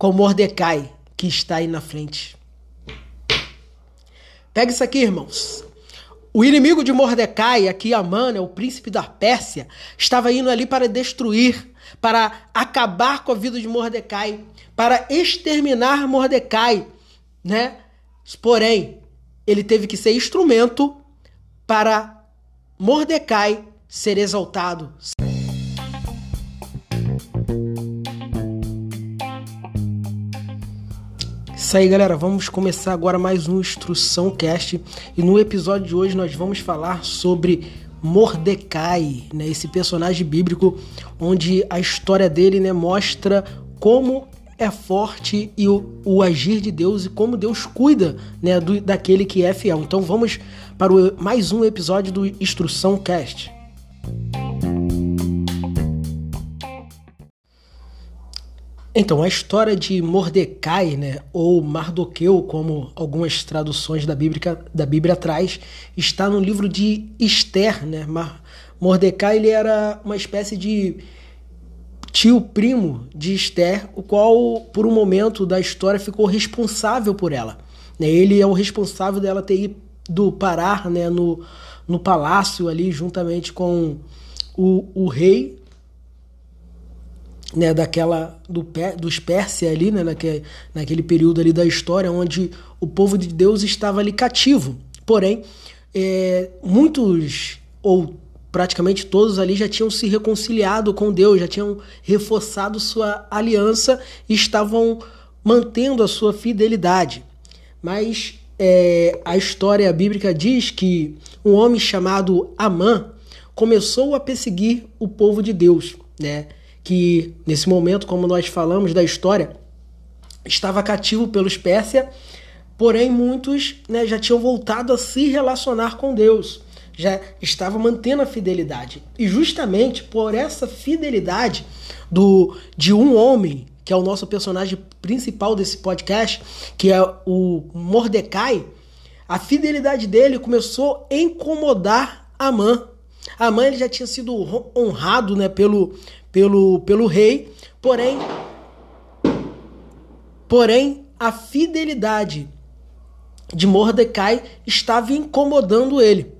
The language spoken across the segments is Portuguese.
com Mordecai, que está aí na frente. Pega isso aqui, irmãos. O inimigo de Mordecai, aqui Amã, né, o príncipe da Pérsia, estava indo ali para destruir, para acabar com a vida de Mordecai, para exterminar Mordecai, né? Porém, ele teve que ser instrumento para Mordecai ser exaltado. Isso aí, galera. Vamos começar agora mais um Instrução Cast. E no episódio de hoje nós vamos falar sobre Mordecai, né? Esse personagem bíblico onde a história dele, né, mostra como é forte e o, o, agir de Deus e como Deus cuida né, do, daquele que é fiel. Então vamos para o, mais um episódio do Instrução Cast. Então, a história de Mordecai, né, ou Mardoqueu, como algumas traduções da Bíblia, da Bíblia traz, está no livro de Esther. Né? Mordecai ele era uma espécie de tio primo de Esther, o qual, por um momento da história, ficou responsável por ela. Né? Ele é o responsável dela ter ido parar né, no, no palácio ali, juntamente com o, o rei né, daquela do, dos Pérsia ali, né, naquele, naquele período ali da história, onde o povo de Deus estava ali cativo. Porém, é, muitos ou praticamente todos ali já tinham se reconciliado com Deus, já tinham reforçado sua aliança e estavam mantendo a sua fidelidade. Mas é, a história bíblica diz que um homem chamado Amã começou a perseguir o povo de Deus, né? Que nesse momento, como nós falamos da história, estava cativo pelos Pérsia, porém muitos né, já tinham voltado a se relacionar com Deus, já estava mantendo a fidelidade. E justamente por essa fidelidade do de um homem, que é o nosso personagem principal desse podcast, que é o Mordecai, a fidelidade dele começou a incomodar Amã. Amã ele já tinha sido honrado né, pelo, pelo, pelo rei, porém, porém a fidelidade de Mordecai estava incomodando ele,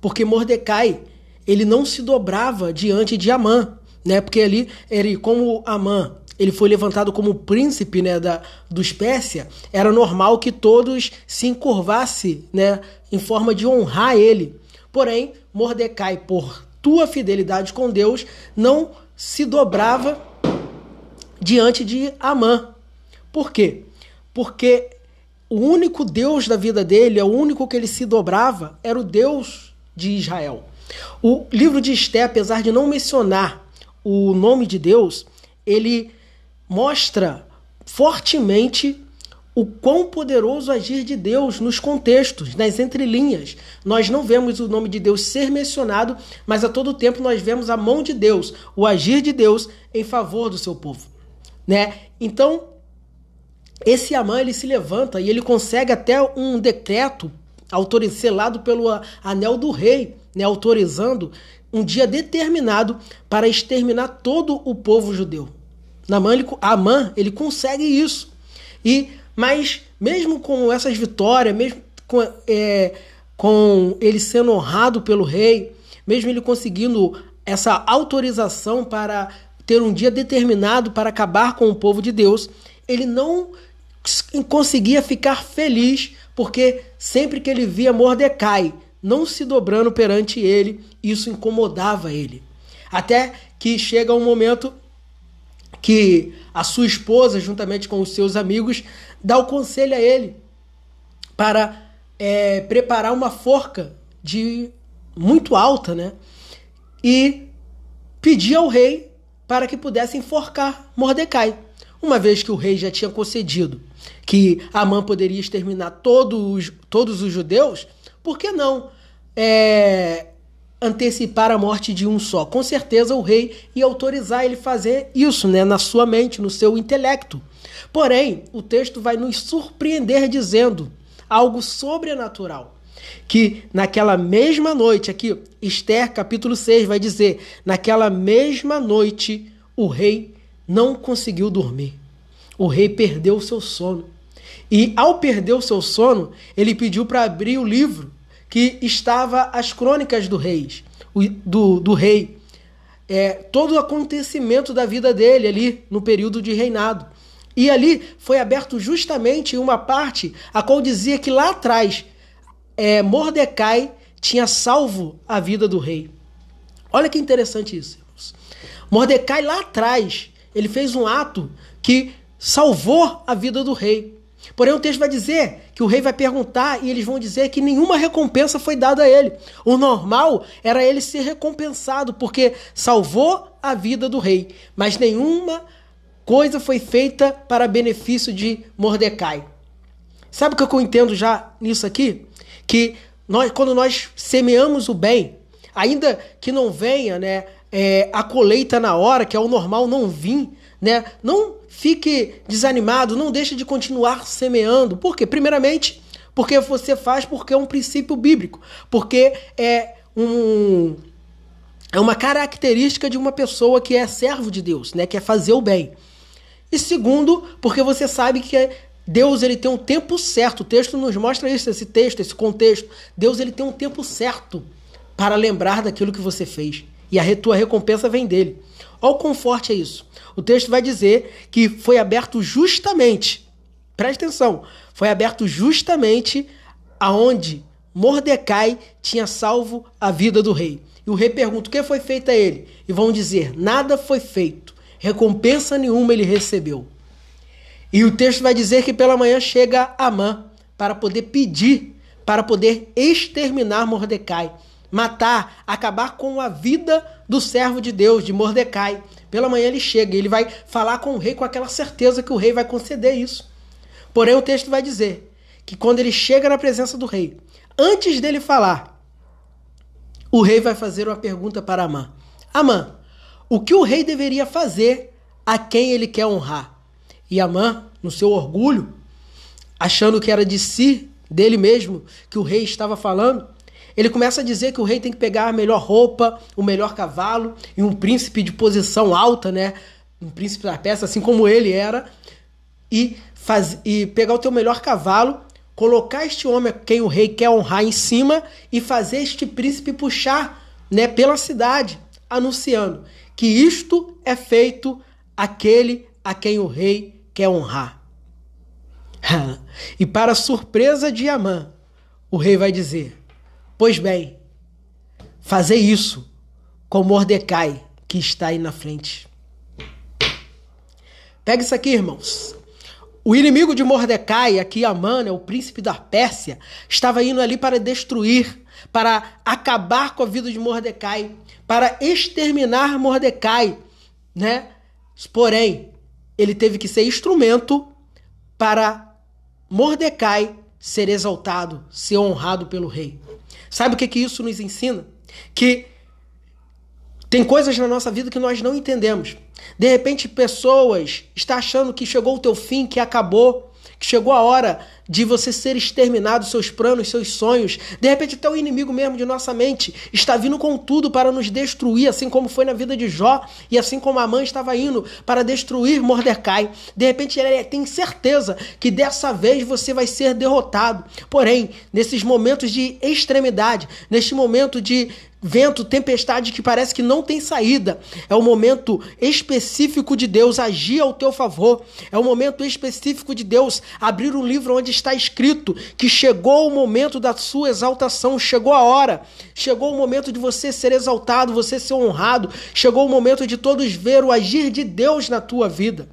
porque Mordecai ele não se dobrava diante de Amã, né? Porque ali ele como Amã ele foi levantado como príncipe né, da, dos Pérsia, era normal que todos se encurvassem né, em forma de honrar ele. Porém, Mordecai, por tua fidelidade com Deus não se dobrava diante de Amã. Por quê? Porque o único Deus da vida dele, o único que ele se dobrava, era o Deus de Israel. O livro de Esté, apesar de não mencionar o nome de Deus, ele mostra fortemente o quão poderoso agir de Deus nos contextos, nas entrelinhas. Nós não vemos o nome de Deus ser mencionado, mas a todo tempo nós vemos a mão de Deus, o agir de Deus em favor do seu povo, né? Então, esse Amã ele se levanta e ele consegue até um decreto selado pelo anel do rei, né, autorizando um dia determinado para exterminar todo o povo judeu. Amã ele consegue isso. E mas mesmo com essas vitórias, mesmo com, é, com ele sendo honrado pelo rei, mesmo ele conseguindo essa autorização para ter um dia determinado para acabar com o povo de Deus, ele não conseguia ficar feliz, porque sempre que ele via Mordecai não se dobrando perante ele, isso incomodava ele. Até que chega um momento que a sua esposa, juntamente com os seus amigos, dá o conselho a ele para é, preparar uma forca de muito alta, né? E pedir ao rei para que pudesse enforcar Mordecai. Uma vez que o rei já tinha concedido que Amã poderia exterminar todos, todos os judeus, por que não é, antecipar a morte de um só? Com certeza o rei ia autorizar ele fazer isso né, na sua mente, no seu intelecto. Porém, o texto vai nos surpreender dizendo algo sobrenatural. Que naquela mesma noite, aqui, Esther capítulo 6 vai dizer: naquela mesma noite o rei não conseguiu dormir. o rei perdeu o seu sono. E ao perder o seu sono, ele pediu para abrir o livro que estava as crônicas do rei, do, do rei. É, todo o acontecimento da vida dele ali no período de reinado. E ali foi aberto justamente uma parte a qual dizia que lá atrás é, Mordecai tinha salvo a vida do rei. Olha que interessante isso, irmãos. Mordecai lá atrás, ele fez um ato que salvou a vida do rei. Porém, o texto vai dizer que o rei vai perguntar e eles vão dizer que nenhuma recompensa foi dada a ele. O normal era ele ser recompensado, porque salvou a vida do rei, mas nenhuma coisa foi feita para benefício de Mordecai. Sabe o que eu entendo já nisso aqui? Que nós, quando nós semeamos o bem, ainda que não venha né, é, a colheita na hora, que é o normal não vir, né, não fique desanimado, não deixe de continuar semeando. Por quê? Primeiramente, porque você faz porque é um princípio bíblico, porque é um é uma característica de uma pessoa que é servo de Deus, né, que é fazer o bem. E segundo, porque você sabe que Deus ele tem um tempo certo. O texto nos mostra isso, esse texto, esse contexto. Deus ele tem um tempo certo para lembrar daquilo que você fez. E a tua recompensa vem dele. Olha o quão forte é isso. O texto vai dizer que foi aberto justamente, preste atenção, foi aberto justamente aonde Mordecai tinha salvo a vida do rei. E o rei pergunta: o que foi feito a ele? E vão dizer: nada foi feito, recompensa nenhuma ele recebeu. E o texto vai dizer que pela manhã chega Amã para poder pedir, para poder exterminar Mordecai, matar, acabar com a vida do servo de Deus, de Mordecai. Pela manhã ele chega e ele vai falar com o rei com aquela certeza que o rei vai conceder isso. Porém, o texto vai dizer que quando ele chega na presença do rei, antes dele falar, o rei vai fazer uma pergunta para Amã: Amã, o que o rei deveria fazer a quem ele quer honrar? E Amã, no seu orgulho, achando que era de si, dele mesmo, que o rei estava falando, ele começa a dizer que o rei tem que pegar a melhor roupa, o melhor cavalo e um príncipe de posição alta, né? Um príncipe da peça, assim como ele era, e, faz, e pegar o teu melhor cavalo, colocar este homem a quem o rei quer honrar em cima e fazer este príncipe puxar né, pela cidade, anunciando que isto é feito aquele a quem o rei quer honrar. e para surpresa de Amã, o rei vai dizer: Pois bem, fazer isso com Mordecai que está aí na frente. Pega isso aqui, irmãos. O inimigo de Mordecai, aqui Amã, né, o príncipe da Pérsia, estava indo ali para destruir, para acabar com a vida de Mordecai, para exterminar Mordecai, né? Porém, ele teve que ser instrumento para Mordecai ser exaltado, ser honrado pelo rei. Sabe o que, que isso nos ensina? Que tem coisas na nossa vida que nós não entendemos. De repente, pessoas estão achando que chegou o teu fim, que acabou, que chegou a hora de você ser exterminado, seus planos, seus sonhos. De repente, até o inimigo mesmo de nossa mente está vindo com tudo para nos destruir, assim como foi na vida de Jó e assim como a mãe estava indo para destruir Mordecai. De repente, ele tem certeza que dessa vez você vai ser derrotado. Porém, nesses momentos de extremidade, neste momento de vento, tempestade que parece que não tem saída. É o momento específico de Deus agir ao teu favor. É o momento específico de Deus abrir um livro onde está escrito que chegou o momento da sua exaltação, chegou a hora, chegou o momento de você ser exaltado, você ser honrado, chegou o momento de todos ver o agir de Deus na tua vida.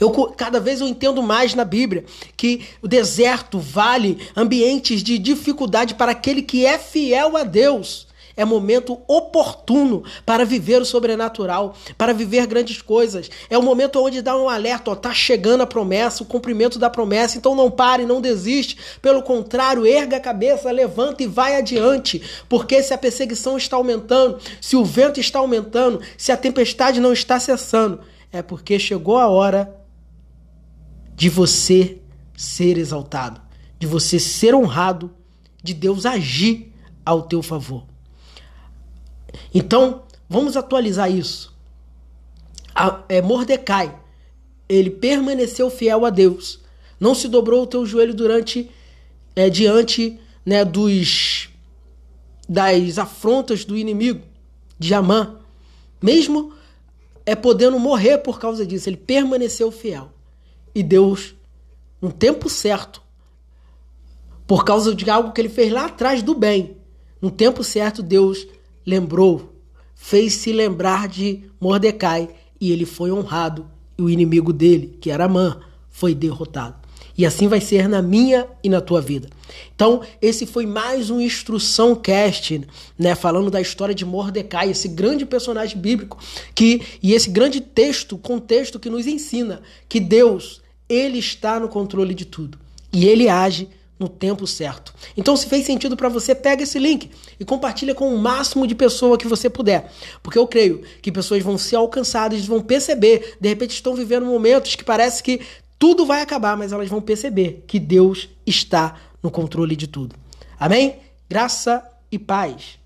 Eu cada vez eu entendo mais na Bíblia que o deserto, vale, ambientes de dificuldade para aquele que é fiel a Deus é momento oportuno para viver o sobrenatural, para viver grandes coisas. É o momento onde dá um alerta, ó, tá chegando a promessa, o cumprimento da promessa, então não pare, não desiste. Pelo contrário, erga a cabeça, levanta e vai adiante, porque se a perseguição está aumentando, se o vento está aumentando, se a tempestade não está cessando, é porque chegou a hora de você ser exaltado, de você ser honrado, de Deus agir ao teu favor. Então, vamos atualizar isso. A, é, Mordecai, ele permaneceu fiel a Deus. Não se dobrou o teu joelho durante é, diante né, dos das afrontas do inimigo de Amã. Mesmo é podendo morrer por causa disso, ele permaneceu fiel. E Deus, no tempo certo, por causa de algo que ele fez lá atrás do bem, no tempo certo Deus lembrou, fez-se lembrar de Mordecai e ele foi honrado e o inimigo dele, que era Amã, foi derrotado. E assim vai ser na minha e na tua vida. Então, esse foi mais um instrução cast, né, falando da história de Mordecai, esse grande personagem bíblico que e esse grande texto, contexto que nos ensina que Deus, ele está no controle de tudo e ele age no tempo certo. Então, se fez sentido para você, pega esse link e compartilha com o máximo de pessoa que você puder, porque eu creio que pessoas vão ser alcançadas, vão perceber, de repente estão vivendo momentos que parece que tudo vai acabar, mas elas vão perceber que Deus está no controle de tudo. Amém? Graça e paz.